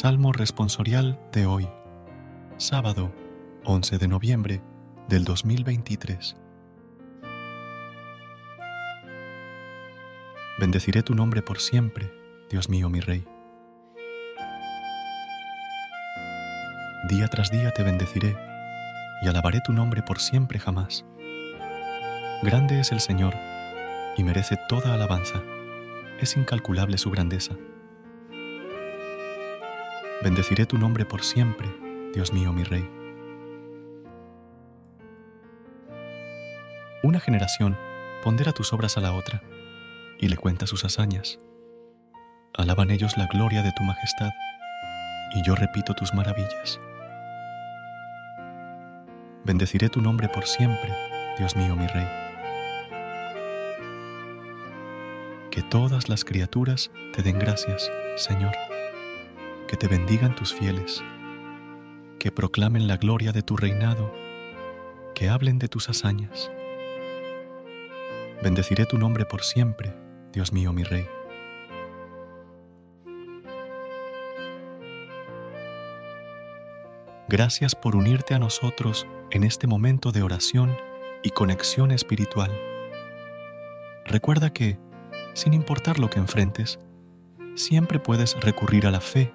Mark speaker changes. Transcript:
Speaker 1: Salmo responsorial de hoy, sábado 11 de noviembre del 2023. Bendeciré tu nombre por siempre, Dios mío mi Rey. Día tras día te bendeciré y alabaré tu nombre por siempre jamás. Grande es el Señor y merece toda alabanza. Es incalculable su grandeza. Bendeciré tu nombre por siempre, Dios mío mi Rey. Una generación pondera tus obras a la otra y le cuenta sus hazañas. Alaban ellos la gloria de tu majestad y yo repito tus maravillas. Bendeciré tu nombre por siempre, Dios mío mi Rey. Que todas las criaturas te den gracias, Señor que te bendigan tus fieles, que proclamen la gloria de tu reinado, que hablen de tus hazañas. Bendeciré tu nombre por siempre, Dios mío mi Rey. Gracias por unirte a nosotros en este momento de oración y conexión espiritual. Recuerda que, sin importar lo que enfrentes, siempre puedes recurrir a la fe